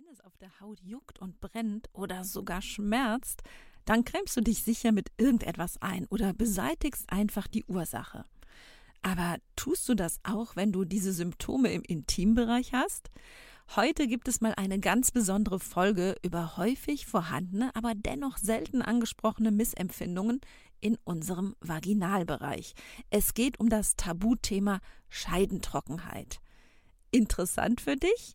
Wenn es auf der Haut juckt und brennt oder sogar schmerzt, dann cremst du dich sicher mit irgendetwas ein oder beseitigst einfach die Ursache. Aber tust du das auch, wenn du diese Symptome im Intimbereich hast? Heute gibt es mal eine ganz besondere Folge über häufig vorhandene, aber dennoch selten angesprochene Missempfindungen in unserem Vaginalbereich. Es geht um das Tabuthema Scheidentrockenheit. Interessant für dich?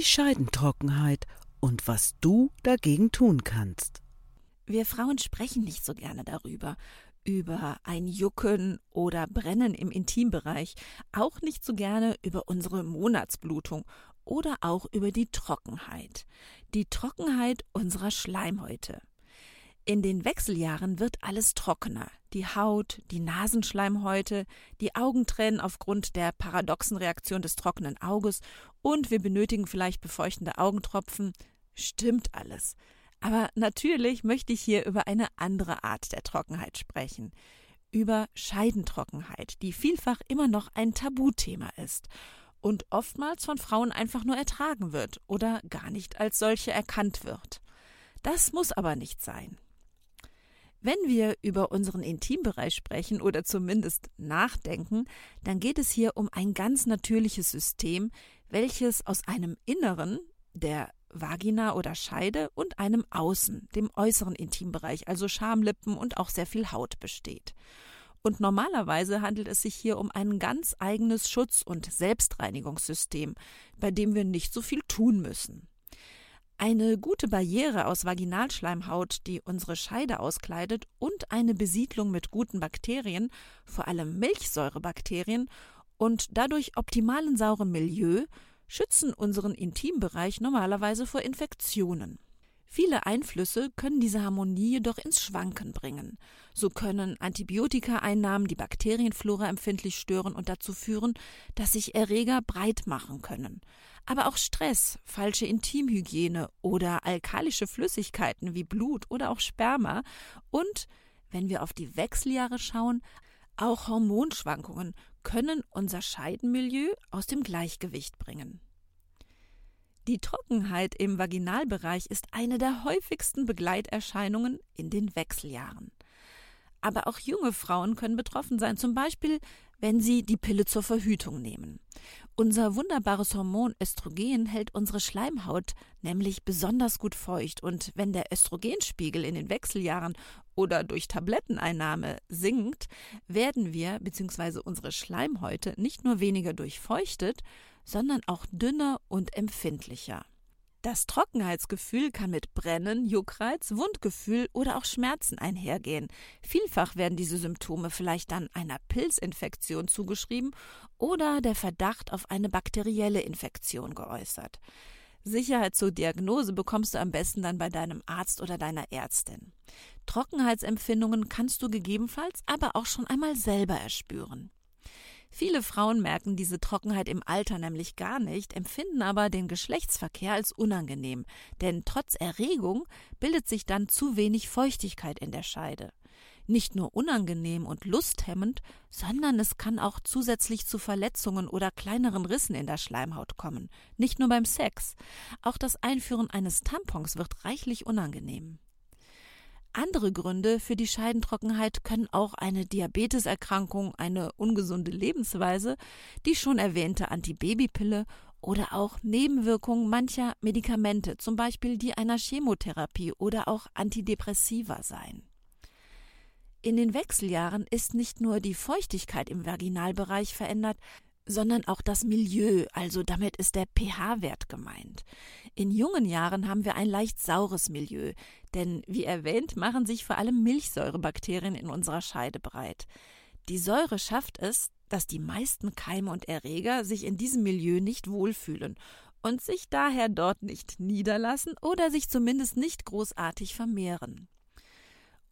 Die Scheidentrockenheit und was du dagegen tun kannst. Wir Frauen sprechen nicht so gerne darüber, über ein Jucken oder Brennen im Intimbereich, auch nicht so gerne über unsere Monatsblutung oder auch über die Trockenheit. Die Trockenheit unserer Schleimhäute. In den Wechseljahren wird alles trockener. Die Haut, die Nasenschleimhäute, die Augentränen aufgrund der paradoxen Reaktion des trockenen Auges und wir benötigen vielleicht befeuchtende Augentropfen. Stimmt alles. Aber natürlich möchte ich hier über eine andere Art der Trockenheit sprechen. Über Scheidentrockenheit, die vielfach immer noch ein Tabuthema ist und oftmals von Frauen einfach nur ertragen wird oder gar nicht als solche erkannt wird. Das muss aber nicht sein. Wenn wir über unseren Intimbereich sprechen oder zumindest nachdenken, dann geht es hier um ein ganz natürliches System, welches aus einem Inneren, der Vagina oder Scheide, und einem Außen, dem äußeren Intimbereich, also Schamlippen und auch sehr viel Haut besteht. Und normalerweise handelt es sich hier um ein ganz eigenes Schutz- und Selbstreinigungssystem, bei dem wir nicht so viel tun müssen. Eine gute Barriere aus Vaginalschleimhaut, die unsere Scheide auskleidet, und eine Besiedlung mit guten Bakterien, vor allem Milchsäurebakterien, und dadurch optimalen sauren Milieu schützen unseren Intimbereich normalerweise vor Infektionen. Viele Einflüsse können diese Harmonie jedoch ins Schwanken bringen. So können Antibiotikaeinnahmen die Bakterienflora empfindlich stören und dazu führen, dass sich Erreger breit machen können. Aber auch Stress, falsche Intimhygiene oder alkalische Flüssigkeiten wie Blut oder auch Sperma und, wenn wir auf die Wechseljahre schauen, auch Hormonschwankungen können unser Scheidenmilieu aus dem Gleichgewicht bringen. Die Trockenheit im Vaginalbereich ist eine der häufigsten Begleiterscheinungen in den Wechseljahren. Aber auch junge Frauen können betroffen sein, zum Beispiel, wenn sie die Pille zur Verhütung nehmen. Unser wunderbares Hormon Östrogen hält unsere Schleimhaut nämlich besonders gut feucht und wenn der Östrogenspiegel in den Wechseljahren oder durch Tabletteneinnahme sinkt, werden wir bzw. unsere Schleimhäute nicht nur weniger durchfeuchtet, sondern auch dünner und empfindlicher. Das Trockenheitsgefühl kann mit Brennen, Juckreiz, Wundgefühl oder auch Schmerzen einhergehen. Vielfach werden diese Symptome vielleicht dann einer Pilzinfektion zugeschrieben oder der Verdacht auf eine bakterielle Infektion geäußert. Sicherheit zur Diagnose bekommst du am besten dann bei deinem Arzt oder deiner Ärztin. Trockenheitsempfindungen kannst du gegebenenfalls aber auch schon einmal selber erspüren. Viele Frauen merken diese Trockenheit im Alter nämlich gar nicht, empfinden aber den Geschlechtsverkehr als unangenehm, denn trotz Erregung bildet sich dann zu wenig Feuchtigkeit in der Scheide. Nicht nur unangenehm und lusthemmend, sondern es kann auch zusätzlich zu Verletzungen oder kleineren Rissen in der Schleimhaut kommen. Nicht nur beim Sex. Auch das Einführen eines Tampons wird reichlich unangenehm. Andere Gründe für die Scheidentrockenheit können auch eine Diabeteserkrankung, eine ungesunde Lebensweise, die schon erwähnte Antibabypille oder auch Nebenwirkungen mancher Medikamente, zum Beispiel die einer Chemotherapie oder auch Antidepressiva sein. In den Wechseljahren ist nicht nur die Feuchtigkeit im Vaginalbereich verändert, sondern auch das Milieu, also damit ist der pH-Wert gemeint. In jungen Jahren haben wir ein leicht saures Milieu, denn wie erwähnt machen sich vor allem Milchsäurebakterien in unserer Scheide breit. Die Säure schafft es, dass die meisten Keime und Erreger sich in diesem Milieu nicht wohlfühlen und sich daher dort nicht niederlassen oder sich zumindest nicht großartig vermehren.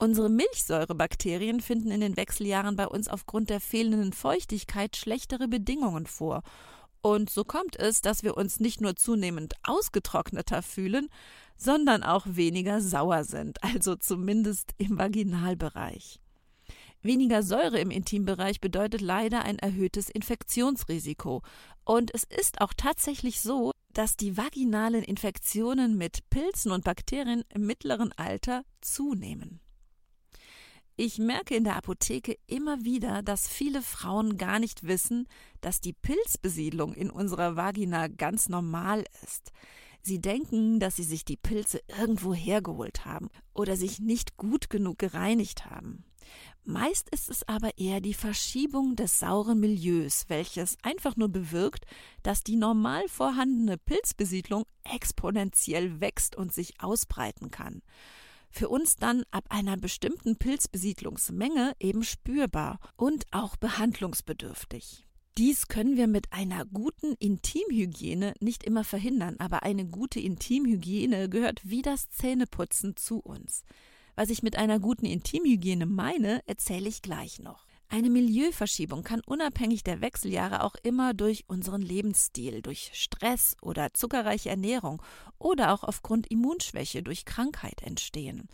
Unsere Milchsäurebakterien finden in den Wechseljahren bei uns aufgrund der fehlenden Feuchtigkeit schlechtere Bedingungen vor. Und so kommt es, dass wir uns nicht nur zunehmend ausgetrockneter fühlen, sondern auch weniger sauer sind, also zumindest im Vaginalbereich. Weniger Säure im Intimbereich bedeutet leider ein erhöhtes Infektionsrisiko. Und es ist auch tatsächlich so, dass die vaginalen Infektionen mit Pilzen und Bakterien im mittleren Alter zunehmen. Ich merke in der Apotheke immer wieder, dass viele Frauen gar nicht wissen, dass die Pilzbesiedlung in unserer Vagina ganz normal ist. Sie denken, dass sie sich die Pilze irgendwo hergeholt haben oder sich nicht gut genug gereinigt haben. Meist ist es aber eher die Verschiebung des sauren Milieus, welches einfach nur bewirkt, dass die normal vorhandene Pilzbesiedlung exponentiell wächst und sich ausbreiten kann. Für uns dann ab einer bestimmten Pilzbesiedlungsmenge eben spürbar und auch behandlungsbedürftig. Dies können wir mit einer guten Intimhygiene nicht immer verhindern, aber eine gute Intimhygiene gehört wie das Zähneputzen zu uns. Was ich mit einer guten Intimhygiene meine, erzähle ich gleich noch. Eine Milieuverschiebung kann unabhängig der Wechseljahre auch immer durch unseren Lebensstil, durch Stress oder zuckerreiche Ernährung oder auch aufgrund Immunschwäche durch Krankheit entstehen.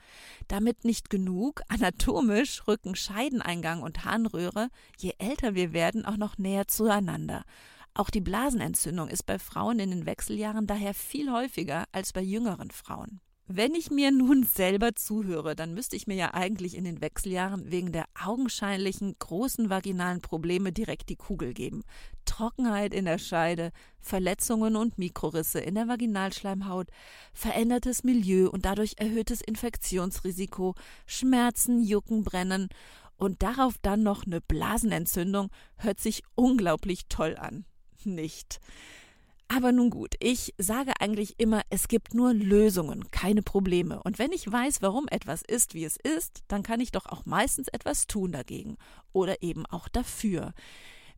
Damit nicht genug, anatomisch rücken Scheideneingang und Harnröhre, je älter wir werden, auch noch näher zueinander. Auch die Blasenentzündung ist bei Frauen in den Wechseljahren daher viel häufiger als bei jüngeren Frauen. Wenn ich mir nun selber zuhöre, dann müsste ich mir ja eigentlich in den Wechseljahren wegen der augenscheinlichen großen vaginalen Probleme direkt die Kugel geben. Trockenheit in der Scheide, Verletzungen und Mikrorisse in der Vaginalschleimhaut, verändertes Milieu und dadurch erhöhtes Infektionsrisiko, Schmerzen, Jucken, Brennen und darauf dann noch eine Blasenentzündung hört sich unglaublich toll an. Nicht. Aber nun gut, ich sage eigentlich immer, es gibt nur Lösungen, keine Probleme. Und wenn ich weiß, warum etwas ist, wie es ist, dann kann ich doch auch meistens etwas tun dagegen oder eben auch dafür.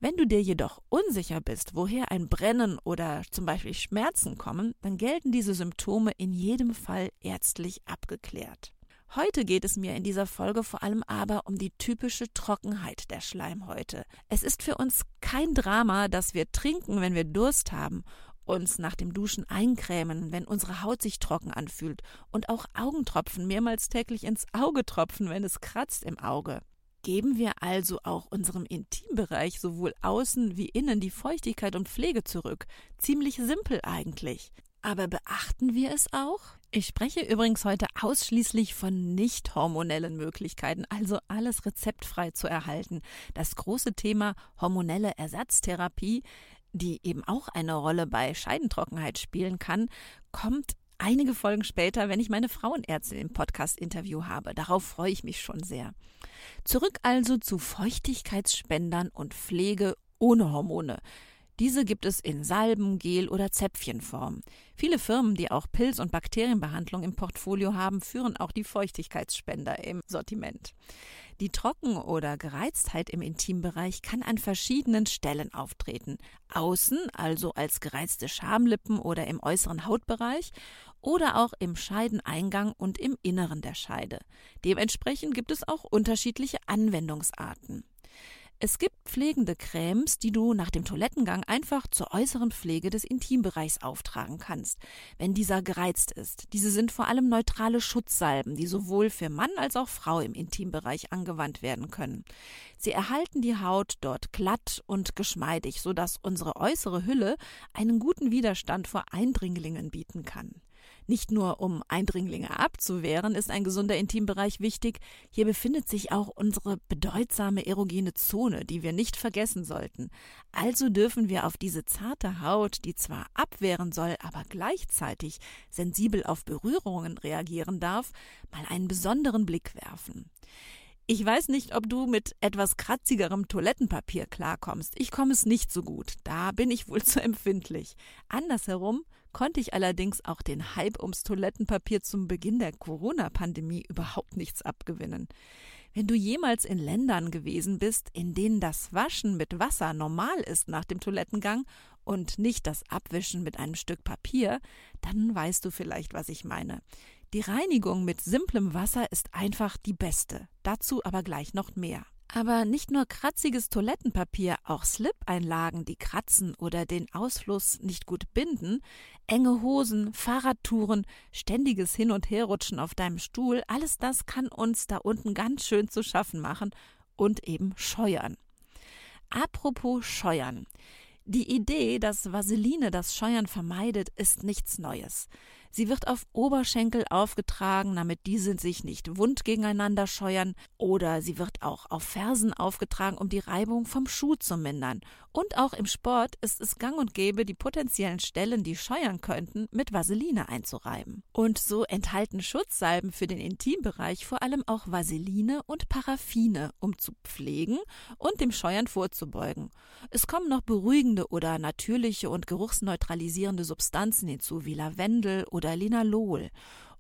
Wenn du dir jedoch unsicher bist, woher ein Brennen oder zum Beispiel Schmerzen kommen, dann gelten diese Symptome in jedem Fall ärztlich abgeklärt. Heute geht es mir in dieser Folge vor allem aber um die typische Trockenheit der Schleimhäute. Es ist für uns kein Drama, dass wir trinken, wenn wir Durst haben, uns nach dem Duschen eincremen, wenn unsere Haut sich trocken anfühlt und auch Augentropfen mehrmals täglich ins Auge tropfen, wenn es kratzt im Auge. Geben wir also auch unserem Intimbereich sowohl außen wie innen die Feuchtigkeit und Pflege zurück. Ziemlich simpel eigentlich. Aber beachten wir es auch? Ich spreche übrigens heute ausschließlich von nicht hormonellen Möglichkeiten, also alles rezeptfrei zu erhalten. Das große Thema hormonelle Ersatztherapie, die eben auch eine Rolle bei Scheidentrockenheit spielen kann, kommt einige Folgen später, wenn ich meine Frauenärztin im Podcast-Interview habe. Darauf freue ich mich schon sehr. Zurück also zu Feuchtigkeitsspendern und Pflege ohne Hormone. Diese gibt es in Salben, Gel oder Zäpfchenform. Viele Firmen, die auch Pilz- und Bakterienbehandlung im Portfolio haben, führen auch die Feuchtigkeitsspender im Sortiment. Die Trocken- oder Gereiztheit im Intimbereich kann an verschiedenen Stellen auftreten. Außen, also als gereizte Schamlippen oder im äußeren Hautbereich, oder auch im Scheideneingang und im Inneren der Scheide. Dementsprechend gibt es auch unterschiedliche Anwendungsarten. Es gibt pflegende Cremes, die du nach dem Toilettengang einfach zur äußeren Pflege des Intimbereichs auftragen kannst, wenn dieser gereizt ist. Diese sind vor allem neutrale Schutzsalben, die sowohl für Mann als auch Frau im Intimbereich angewandt werden können. Sie erhalten die Haut dort glatt und geschmeidig, sodass unsere äußere Hülle einen guten Widerstand vor Eindringlingen bieten kann. Nicht nur um Eindringlinge abzuwehren, ist ein gesunder Intimbereich wichtig, hier befindet sich auch unsere bedeutsame erogene Zone, die wir nicht vergessen sollten. Also dürfen wir auf diese zarte Haut, die zwar abwehren soll, aber gleichzeitig sensibel auf Berührungen reagieren darf, mal einen besonderen Blick werfen. Ich weiß nicht, ob du mit etwas kratzigerem Toilettenpapier klarkommst. Ich komme es nicht so gut. Da bin ich wohl zu empfindlich. Andersherum konnte ich allerdings auch den Hype ums Toilettenpapier zum Beginn der Corona-Pandemie überhaupt nichts abgewinnen. Wenn du jemals in Ländern gewesen bist, in denen das Waschen mit Wasser normal ist nach dem Toilettengang und nicht das Abwischen mit einem Stück Papier, dann weißt du vielleicht, was ich meine. Die Reinigung mit simplem Wasser ist einfach die beste. Dazu aber gleich noch mehr. Aber nicht nur kratziges Toilettenpapier, auch Slip-Einlagen, die kratzen oder den Ausfluss nicht gut binden, enge Hosen, Fahrradtouren, ständiges Hin- und Herrutschen auf deinem Stuhl, alles das kann uns da unten ganz schön zu schaffen machen und eben scheuern. Apropos scheuern. Die Idee, dass Vaseline das Scheuern vermeidet, ist nichts Neues. Sie wird auf Oberschenkel aufgetragen, damit diese sich nicht wund gegeneinander scheuern, oder sie wird auch auf Fersen aufgetragen, um die Reibung vom Schuh zu mindern. Und auch im Sport ist es gang und gäbe, die potenziellen Stellen, die scheuern könnten, mit Vaseline einzureiben. Und so enthalten Schutzsalben für den Intimbereich vor allem auch Vaseline und Paraffine, um zu pflegen und dem Scheuern vorzubeugen. Es kommen noch beruhigende oder natürliche und geruchsneutralisierende Substanzen hinzu, wie Lavendel oder oder Linalol.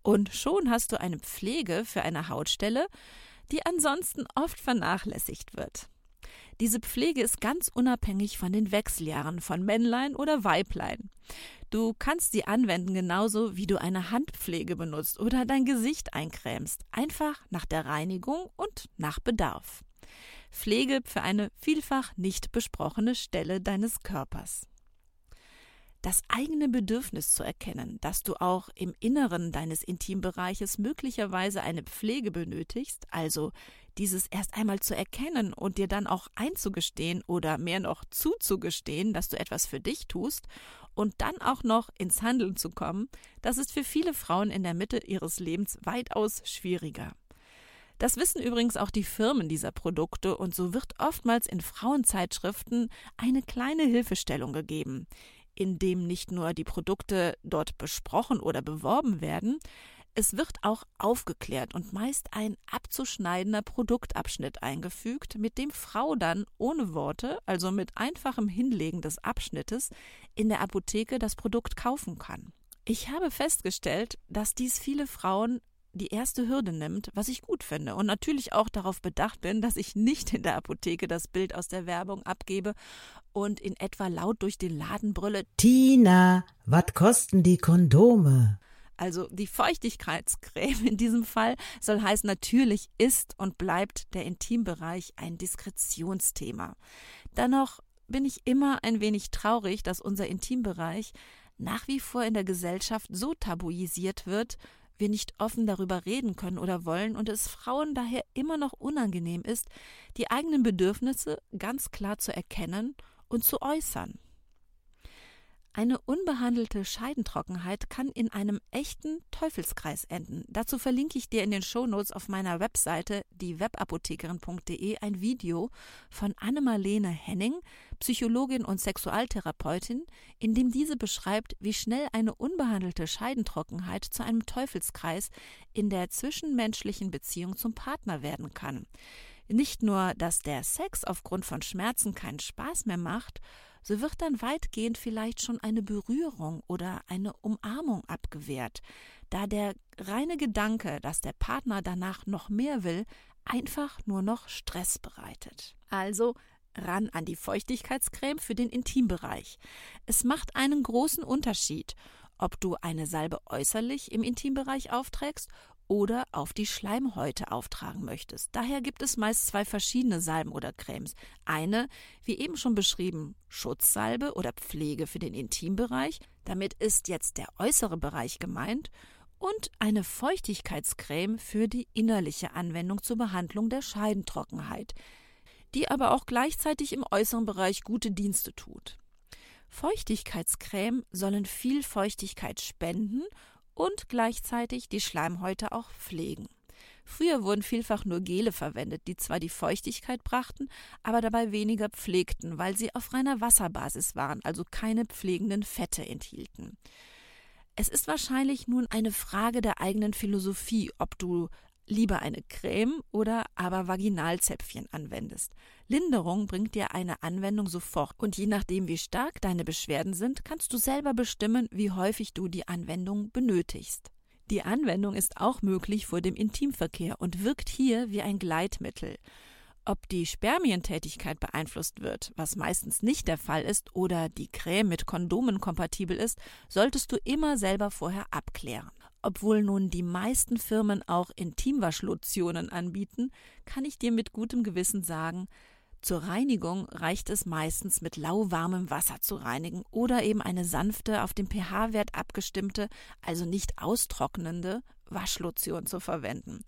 Und schon hast du eine Pflege für eine Hautstelle, die ansonsten oft vernachlässigt wird. Diese Pflege ist ganz unabhängig von den Wechseljahren von Männlein oder Weiblein. Du kannst sie anwenden genauso wie du eine Handpflege benutzt oder dein Gesicht eincremst, einfach nach der Reinigung und nach Bedarf. Pflege für eine vielfach nicht besprochene Stelle deines Körpers das eigene Bedürfnis zu erkennen, dass du auch im Inneren deines Intimbereiches möglicherweise eine Pflege benötigst, also dieses erst einmal zu erkennen und dir dann auch einzugestehen oder mehr noch zuzugestehen, dass du etwas für dich tust und dann auch noch ins Handeln zu kommen, das ist für viele Frauen in der Mitte ihres Lebens weitaus schwieriger. Das wissen übrigens auch die Firmen dieser Produkte und so wird oftmals in Frauenzeitschriften eine kleine Hilfestellung gegeben in dem nicht nur die Produkte dort besprochen oder beworben werden, es wird auch aufgeklärt und meist ein abzuschneidender Produktabschnitt eingefügt, mit dem Frau dann ohne Worte, also mit einfachem Hinlegen des Abschnittes, in der Apotheke das Produkt kaufen kann. Ich habe festgestellt, dass dies viele Frauen die erste Hürde nimmt, was ich gut finde und natürlich auch darauf bedacht bin, dass ich nicht in der Apotheke das Bild aus der Werbung abgebe und in etwa laut durch den Laden brülle Tina, was kosten die Kondome? Also die Feuchtigkeitscreme in diesem Fall soll heißen, natürlich ist und bleibt der Intimbereich ein Diskretionsthema. Dennoch bin ich immer ein wenig traurig, dass unser Intimbereich nach wie vor in der Gesellschaft so tabuisiert wird, wir nicht offen darüber reden können oder wollen und es Frauen daher immer noch unangenehm ist, die eigenen Bedürfnisse ganz klar zu erkennen und zu äußern. Eine unbehandelte Scheidentrockenheit kann in einem echten Teufelskreis enden. Dazu verlinke ich dir in den Shownotes auf meiner Webseite diewebapothekerin.de ein Video von Annemarlene Henning, Psychologin und Sexualtherapeutin, in dem diese beschreibt, wie schnell eine unbehandelte Scheidentrockenheit zu einem Teufelskreis in der zwischenmenschlichen Beziehung zum Partner werden kann. Nicht nur, dass der Sex aufgrund von Schmerzen keinen Spaß mehr macht, so wird dann weitgehend vielleicht schon eine Berührung oder eine Umarmung abgewehrt, da der reine Gedanke, dass der Partner danach noch mehr will, einfach nur noch Stress bereitet. Also ran an die Feuchtigkeitscreme für den Intimbereich. Es macht einen großen Unterschied, ob du eine Salbe äußerlich im Intimbereich aufträgst oder auf die Schleimhäute auftragen möchtest. Daher gibt es meist zwei verschiedene Salben oder Cremes. Eine, wie eben schon beschrieben, Schutzsalbe oder Pflege für den Intimbereich. Damit ist jetzt der äußere Bereich gemeint. Und eine Feuchtigkeitscreme für die innerliche Anwendung zur Behandlung der Scheidentrockenheit, die aber auch gleichzeitig im äußeren Bereich gute Dienste tut. Feuchtigkeitscreme sollen viel Feuchtigkeit spenden und gleichzeitig die Schleimhäute auch pflegen. Früher wurden vielfach nur Gele verwendet, die zwar die Feuchtigkeit brachten, aber dabei weniger pflegten, weil sie auf reiner Wasserbasis waren, also keine pflegenden Fette enthielten. Es ist wahrscheinlich nun eine Frage der eigenen Philosophie, ob du lieber eine Creme oder aber Vaginalzäpfchen anwendest. Linderung bringt dir eine Anwendung sofort und je nachdem, wie stark deine Beschwerden sind, kannst du selber bestimmen, wie häufig du die Anwendung benötigst. Die Anwendung ist auch möglich vor dem Intimverkehr und wirkt hier wie ein Gleitmittel. Ob die Spermientätigkeit beeinflusst wird, was meistens nicht der Fall ist, oder die Creme mit Kondomen kompatibel ist, solltest du immer selber vorher abklären. Obwohl nun die meisten Firmen auch Intimwaschlotionen anbieten, kann ich dir mit gutem Gewissen sagen, zur Reinigung reicht es meistens mit lauwarmem Wasser zu reinigen oder eben eine sanfte, auf den pH-Wert abgestimmte, also nicht austrocknende Waschlotion zu verwenden.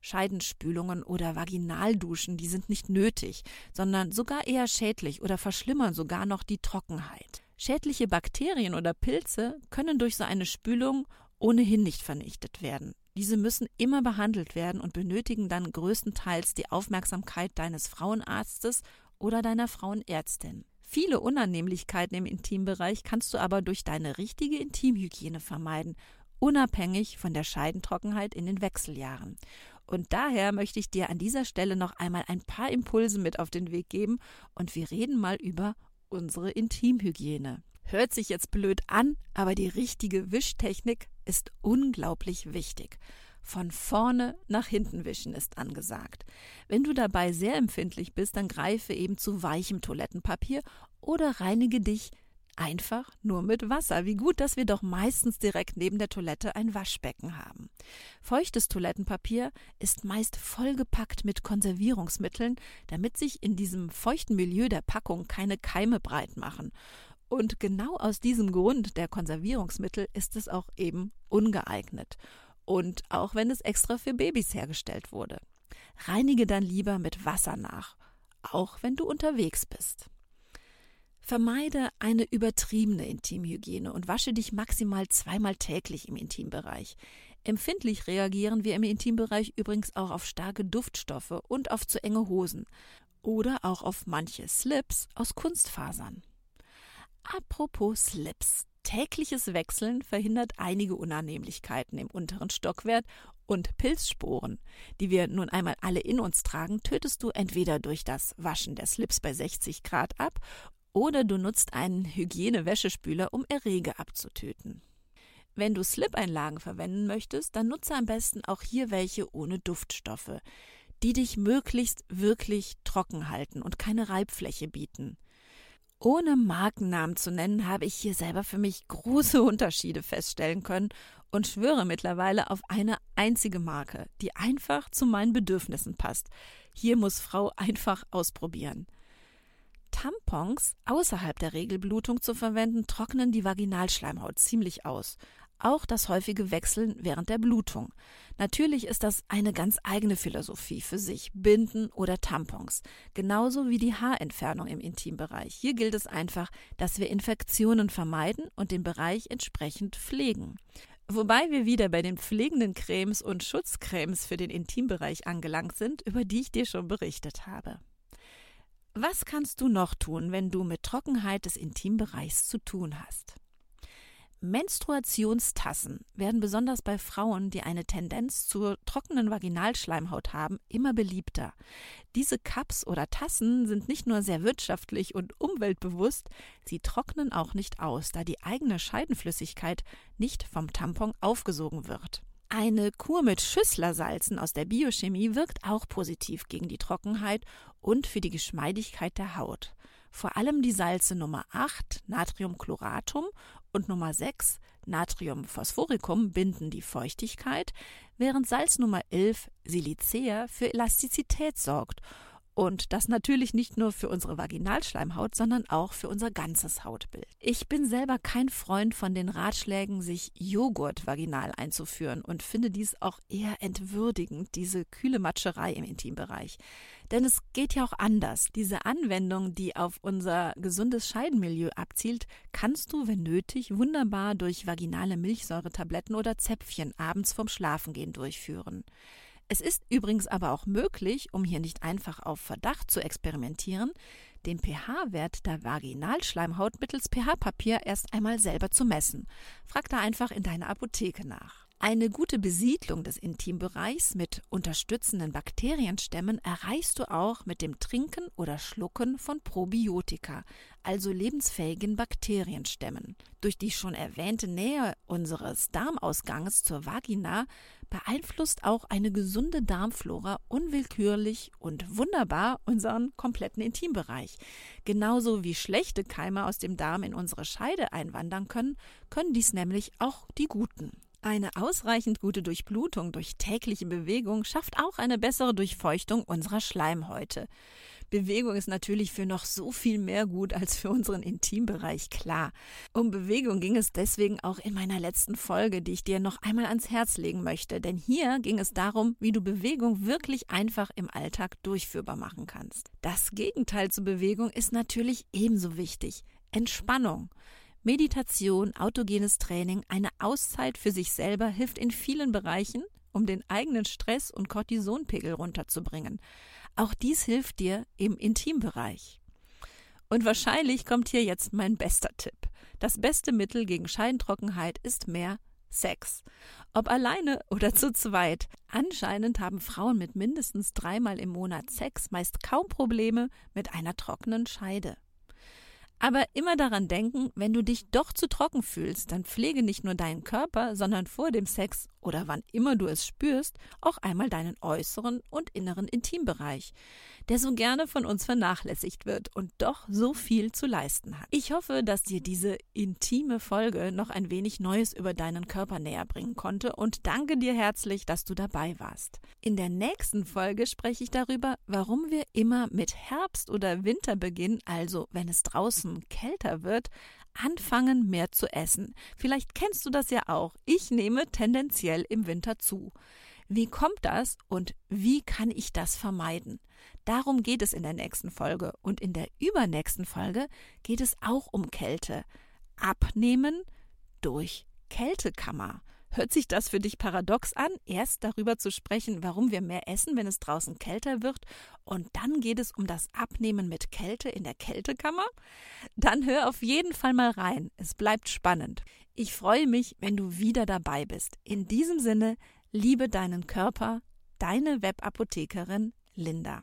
Scheidenspülungen oder Vaginalduschen, die sind nicht nötig, sondern sogar eher schädlich oder verschlimmern sogar noch die Trockenheit. Schädliche Bakterien oder Pilze können durch so eine Spülung ohnehin nicht vernichtet werden. Diese müssen immer behandelt werden und benötigen dann größtenteils die Aufmerksamkeit deines Frauenarztes oder deiner Frauenärztin. Viele Unannehmlichkeiten im Intimbereich kannst du aber durch deine richtige Intimhygiene vermeiden, unabhängig von der Scheidentrockenheit in den Wechseljahren. Und daher möchte ich dir an dieser Stelle noch einmal ein paar Impulse mit auf den Weg geben und wir reden mal über unsere Intimhygiene. Hört sich jetzt blöd an, aber die richtige Wischtechnik ist unglaublich wichtig. Von vorne nach hinten wischen ist angesagt. Wenn du dabei sehr empfindlich bist, dann greife eben zu weichem Toilettenpapier oder reinige dich einfach nur mit Wasser. Wie gut, dass wir doch meistens direkt neben der Toilette ein Waschbecken haben. Feuchtes Toilettenpapier ist meist vollgepackt mit Konservierungsmitteln, damit sich in diesem feuchten Milieu der Packung keine Keime breit machen. Und genau aus diesem Grund der Konservierungsmittel ist es auch eben ungeeignet. Und auch wenn es extra für Babys hergestellt wurde. Reinige dann lieber mit Wasser nach, auch wenn du unterwegs bist. Vermeide eine übertriebene Intimhygiene und wasche dich maximal zweimal täglich im Intimbereich. Empfindlich reagieren wir im Intimbereich übrigens auch auf starke Duftstoffe und auf zu enge Hosen oder auch auf manche Slips aus Kunstfasern. Apropos Slips. Tägliches Wechseln verhindert einige Unannehmlichkeiten im unteren Stockwert und Pilzsporen, die wir nun einmal alle in uns tragen, tötest du entweder durch das Waschen der Slips bei 60 Grad ab oder du nutzt einen Hygienewäschespüler, um Erreger abzutöten. Wenn du Slip-Einlagen verwenden möchtest, dann nutze am besten auch hier welche ohne Duftstoffe, die dich möglichst wirklich trocken halten und keine Reibfläche bieten. Ohne Markennamen zu nennen, habe ich hier selber für mich große Unterschiede feststellen können und schwöre mittlerweile auf eine einzige Marke, die einfach zu meinen Bedürfnissen passt. Hier muss Frau einfach ausprobieren. Tampons außerhalb der Regelblutung zu verwenden, trocknen die Vaginalschleimhaut ziemlich aus auch das häufige Wechseln während der Blutung. Natürlich ist das eine ganz eigene Philosophie für sich, Binden oder Tampons, genauso wie die Haarentfernung im Intimbereich. Hier gilt es einfach, dass wir Infektionen vermeiden und den Bereich entsprechend pflegen. Wobei wir wieder bei den pflegenden Cremes und Schutzcremes für den Intimbereich angelangt sind, über die ich dir schon berichtet habe. Was kannst du noch tun, wenn du mit Trockenheit des Intimbereichs zu tun hast? Menstruationstassen werden besonders bei Frauen, die eine Tendenz zur trockenen Vaginalschleimhaut haben, immer beliebter. Diese Cups oder Tassen sind nicht nur sehr wirtschaftlich und umweltbewusst, sie trocknen auch nicht aus, da die eigene Scheidenflüssigkeit nicht vom Tampon aufgesogen wird. Eine Kur mit Schüsslersalzen aus der Biochemie wirkt auch positiv gegen die Trockenheit und für die Geschmeidigkeit der Haut. Vor allem die Salze Nummer 8, Natriumchloratum, und Nummer 6, Natriumphosphoricum, binden die Feuchtigkeit, während Salz Nummer 11, Silicea, für Elastizität sorgt und das natürlich nicht nur für unsere Vaginalschleimhaut, sondern auch für unser ganzes Hautbild. Ich bin selber kein Freund von den Ratschlägen, sich Joghurt vaginal einzuführen und finde dies auch eher entwürdigend, diese kühle Matscherei im Intimbereich. Denn es geht ja auch anders. Diese Anwendung, die auf unser gesundes Scheidenmilieu abzielt, kannst du, wenn nötig, wunderbar durch vaginale Milchsäuretabletten oder Zäpfchen abends vorm Schlafengehen durchführen. Es ist übrigens aber auch möglich, um hier nicht einfach auf Verdacht zu experimentieren, den pH-Wert der Vaginalschleimhaut mittels pH-Papier erst einmal selber zu messen. Frag da einfach in deiner Apotheke nach. Eine gute Besiedlung des Intimbereichs mit unterstützenden Bakterienstämmen erreichst du auch mit dem Trinken oder Schlucken von Probiotika, also lebensfähigen Bakterienstämmen. Durch die schon erwähnte Nähe unseres Darmausganges zur Vagina beeinflusst auch eine gesunde Darmflora unwillkürlich und wunderbar unseren kompletten Intimbereich. Genauso wie schlechte Keime aus dem Darm in unsere Scheide einwandern können, können dies nämlich auch die guten. Eine ausreichend gute Durchblutung durch tägliche Bewegung schafft auch eine bessere Durchfeuchtung unserer Schleimhäute. Bewegung ist natürlich für noch so viel mehr gut als für unseren Intimbereich klar. Um Bewegung ging es deswegen auch in meiner letzten Folge, die ich dir noch einmal ans Herz legen möchte, denn hier ging es darum, wie du Bewegung wirklich einfach im Alltag durchführbar machen kannst. Das Gegenteil zur Bewegung ist natürlich ebenso wichtig. Entspannung. Meditation, autogenes Training, eine Auszeit für sich selber hilft in vielen Bereichen, um den eigenen Stress und Cortisonpegel runterzubringen. Auch dies hilft dir im Intimbereich. Und wahrscheinlich kommt hier jetzt mein bester Tipp. Das beste Mittel gegen Scheintrockenheit ist mehr Sex. Ob alleine oder zu zweit. Anscheinend haben Frauen mit mindestens dreimal im Monat Sex meist kaum Probleme mit einer trockenen Scheide. Aber immer daran denken, wenn du dich doch zu trocken fühlst, dann pflege nicht nur deinen Körper, sondern vor dem Sex oder wann immer du es spürst, auch einmal deinen äußeren und inneren Intimbereich, der so gerne von uns vernachlässigt wird und doch so viel zu leisten hat. Ich hoffe, dass dir diese intime Folge noch ein wenig Neues über deinen Körper näher bringen konnte und danke dir herzlich, dass du dabei warst. In der nächsten Folge spreche ich darüber, warum wir immer mit Herbst oder Winterbeginn, also wenn es draußen kälter wird, anfangen mehr zu essen. Vielleicht kennst du das ja auch. Ich nehme tendenziell im Winter zu. Wie kommt das und wie kann ich das vermeiden? Darum geht es in der nächsten Folge. Und in der übernächsten Folge geht es auch um Kälte. Abnehmen durch Kältekammer. Hört sich das für dich paradox an, erst darüber zu sprechen, warum wir mehr essen, wenn es draußen kälter wird, und dann geht es um das Abnehmen mit Kälte in der Kältekammer? Dann hör auf jeden Fall mal rein. Es bleibt spannend. Ich freue mich, wenn du wieder dabei bist. In diesem Sinne, liebe deinen Körper, deine Webapothekerin Linda.